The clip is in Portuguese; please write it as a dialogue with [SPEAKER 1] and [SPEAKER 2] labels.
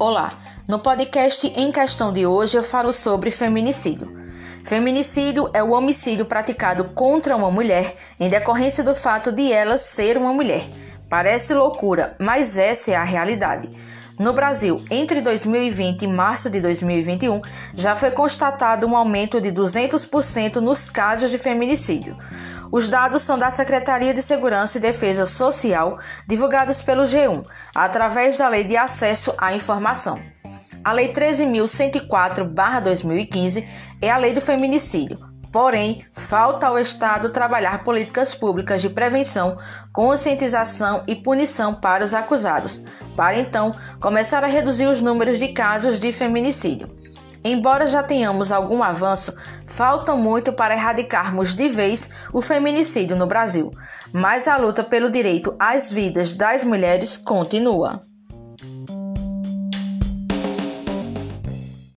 [SPEAKER 1] Olá, no podcast em questão de hoje eu falo sobre feminicídio. Feminicídio é o homicídio praticado contra uma mulher em decorrência do fato de ela ser uma mulher. Parece loucura, mas essa é a realidade. No Brasil, entre 2020 e março de 2021, já foi constatado um aumento de 200% nos casos de feminicídio. Os dados são da Secretaria de Segurança e Defesa Social, divulgados pelo G1, através da Lei de Acesso à Informação. A Lei 13.104-2015 é a lei do feminicídio. Porém, falta ao Estado trabalhar políticas públicas de prevenção, conscientização e punição para os acusados, para então começar a reduzir os números de casos de feminicídio. Embora já tenhamos algum avanço, falta muito para erradicarmos de vez o feminicídio no Brasil, mas a luta pelo direito às vidas das mulheres continua.